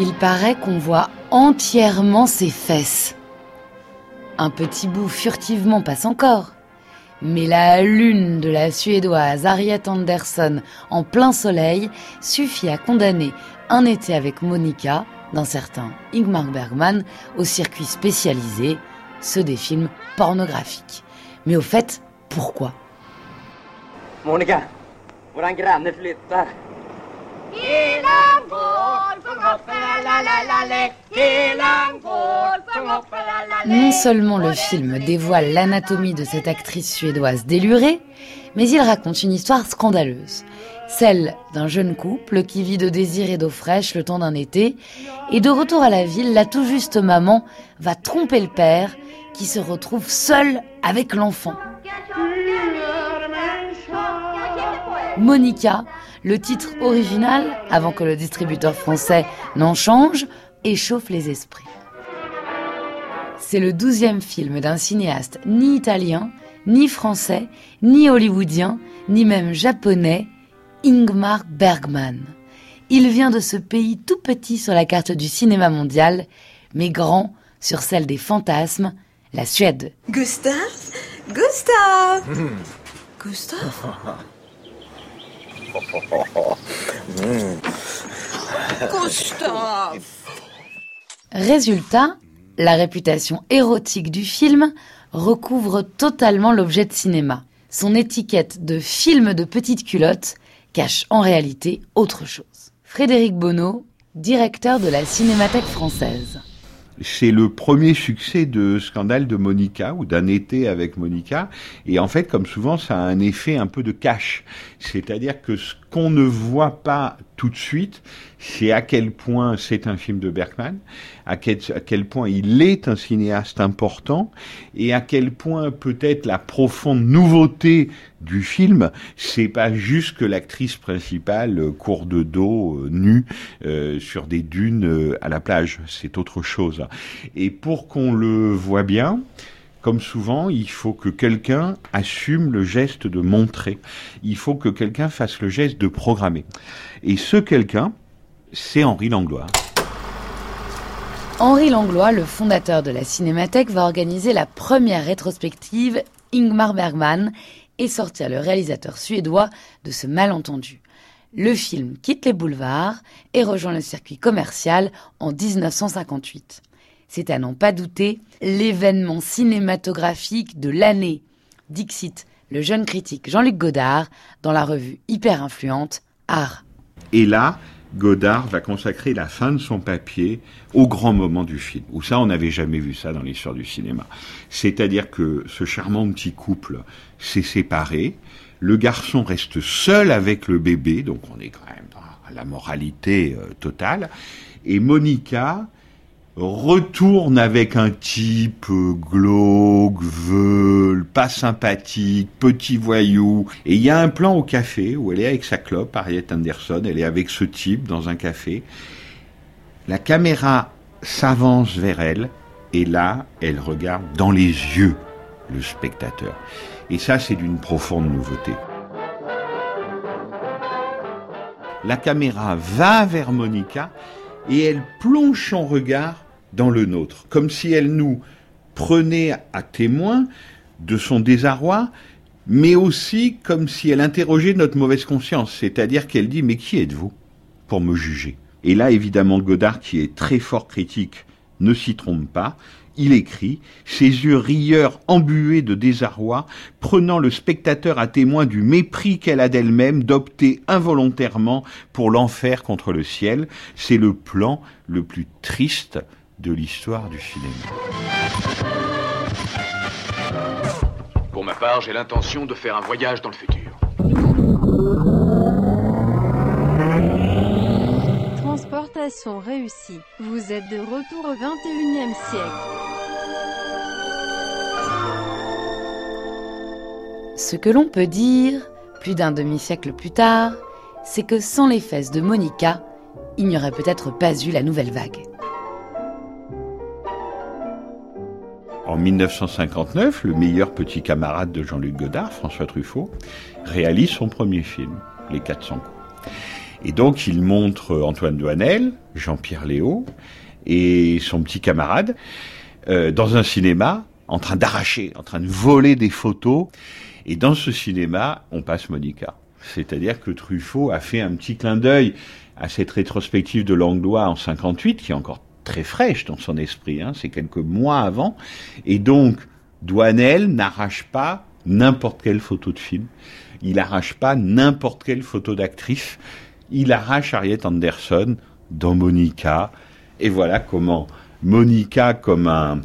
Il paraît qu'on voit entièrement ses fesses. Un petit bout furtivement passe encore. Mais la lune de la Suédoise Harriet Anderson en plein soleil suffit à condamner un été avec Monica, d'un certain Ingmar Bergman, au circuit spécialisé, ceux des films pornographiques. Mais au fait, pourquoi? Monica, våran granne flyttar. Non seulement le film dévoile l'anatomie de cette actrice suédoise délurée, mais il raconte une histoire scandaleuse. Celle d'un jeune couple qui vit de désir et d'eau fraîche le temps d'un été, et de retour à la ville, la tout juste maman va tromper le père qui se retrouve seul avec l'enfant. Monica, le titre original, avant que le distributeur français n'en change, échauffe les esprits. C'est le douzième film d'un cinéaste ni italien, ni français, ni hollywoodien, ni même japonais, Ingmar Bergman. Il vient de ce pays tout petit sur la carte du cinéma mondial, mais grand sur celle des fantasmes, la Suède. Gustave? Gustave? Gustave? Résultat, la réputation érotique du film recouvre totalement l'objet de cinéma. Son étiquette de film de petite culotte cache en réalité autre chose. Frédéric Bonneau, directeur de la Cinémathèque française. C'est le premier succès de Scandale de Monica ou d'un été avec Monica. Et en fait, comme souvent, ça a un effet un peu de cash. C'est-à-dire que ce qu'on ne voit pas tout de suite, c'est à quel point c'est un film de Bergman, à quel, à quel point il est un cinéaste important et à quel point peut-être la profonde nouveauté du film, c'est pas juste que l'actrice principale court de dos, euh, nue, euh, sur des dunes euh, à la plage. C'est autre chose. Et pour qu'on le voit bien, comme souvent, il faut que quelqu'un assume le geste de montrer. Il faut que quelqu'un fasse le geste de programmer. Et ce quelqu'un, c'est Henri Langlois. Henri Langlois, le fondateur de la Cinémathèque, va organiser la première rétrospective Ingmar Bergman et sortir le réalisateur suédois de ce malentendu. Le film quitte les boulevards et rejoint le circuit commercial en 1958. C'est à n'en pas douter l'événement cinématographique de l'année. Dixit, le jeune critique Jean-Luc Godard, dans la revue hyper influente Art. Et là, Godard va consacrer la fin de son papier au grand moment du film. Où ça, on n'avait jamais vu ça dans l'histoire du cinéma. C'est-à-dire que ce charmant petit couple s'est séparé. Le garçon reste seul avec le bébé, donc on est quand même dans la moralité euh, totale. Et Monica retourne avec un type euh, glauque, veule, pas sympathique, petit voyou. Et il y a un plan au café où elle est avec sa clope, Harriet Anderson, elle est avec ce type dans un café. La caméra s'avance vers elle et là, elle regarde dans les yeux le spectateur. Et ça, c'est d'une profonde nouveauté. La caméra va vers Monica et elle plonge son regard dans le nôtre, comme si elle nous prenait à témoin de son désarroi, mais aussi comme si elle interrogeait notre mauvaise conscience, c'est-à-dire qu'elle dit mais qui êtes-vous pour me juger? Et là, évidemment, Godard, qui est très fort critique, ne s'y trompe pas. Il écrit, ses yeux rieurs embués de désarroi, prenant le spectateur à témoin du mépris qu'elle a d'elle-même d'opter involontairement pour l'enfer contre le ciel. C'est le plan le plus triste de l'histoire du cinéma. Pour ma part, j'ai l'intention de faire un voyage dans le futur. Transportation réussie. Vous êtes de retour au 21e siècle. Ce que l'on peut dire, plus d'un demi-siècle plus tard, c'est que sans les fesses de Monica, il n'y aurait peut-être pas eu la nouvelle vague. En 1959, le meilleur petit camarade de Jean-Luc Godard, François Truffaut, réalise son premier film, Les 400 coups. Et donc il montre Antoine Douanel, Jean-Pierre Léo et son petit camarade euh, dans un cinéma en train d'arracher, en train de voler des photos. Et dans ce cinéma, on passe Monica. C'est-à-dire que Truffaut a fait un petit clin d'œil à cette rétrospective de Langlois en 58, qui est encore très fraîche dans son esprit, hein, c'est quelques mois avant. Et donc, Douanel n'arrache pas n'importe quelle photo de film. Il arrache pas n'importe quelle photo d'actrice. Il arrache Harriet Anderson dans Monica. Et voilà comment Monica, comme un,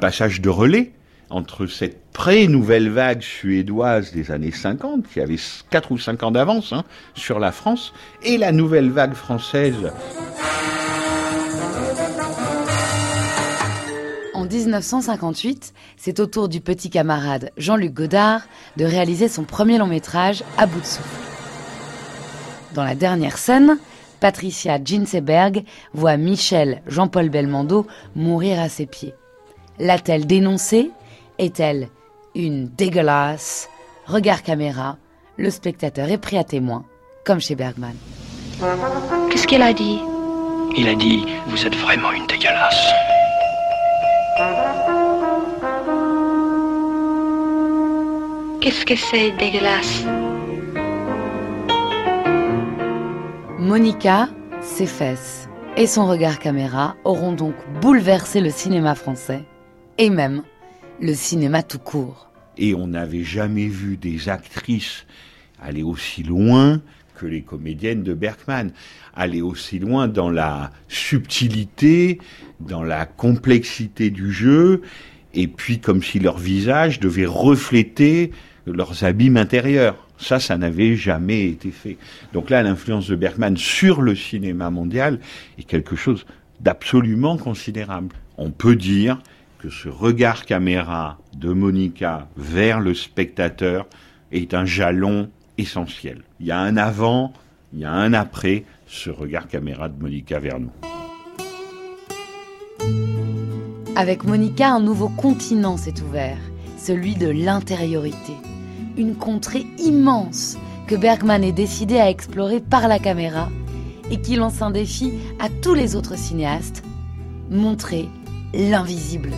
passage de relais entre cette pré-nouvelle vague suédoise des années 50, qui avait 4 ou 5 ans d'avance hein, sur la France, et la nouvelle vague française. 1958, c'est au tour du petit camarade Jean-Luc Godard de réaliser son premier long métrage à bout de souffle. Dans la dernière scène, Patricia Ginseberg voit Michel Jean-Paul Belmondo mourir à ses pieds. L'a-t-elle dénoncé? Est-elle une dégueulasse? Regard caméra, le spectateur est pris à témoin, comme chez Bergman. Qu'est-ce qu'elle a dit? Il a dit Vous êtes vraiment une dégueulasse. Qu'est-ce que c'est dégueulasse? Monica, ses fesses et son regard caméra auront donc bouleversé le cinéma français et même le cinéma tout court. Et on n'avait jamais vu des actrices aller aussi loin que les comédiennes de Bergman, aller aussi loin dans la subtilité, dans la complexité du jeu, et puis comme si leur visage devait refléter leurs abîmes intérieurs. Ça, ça n'avait jamais été fait. Donc là, l'influence de Bergman sur le cinéma mondial est quelque chose d'absolument considérable. On peut dire que ce regard caméra de Monica vers le spectateur est un jalon essentiel. Il y a un avant, il y a un après ce regard caméra de Monica vers nous. Avec Monica, un nouveau continent s'est ouvert, celui de l'intériorité. Une contrée immense que Bergman est décidé à explorer par la caméra et qui lance un défi à tous les autres cinéastes, montrer l'invisible.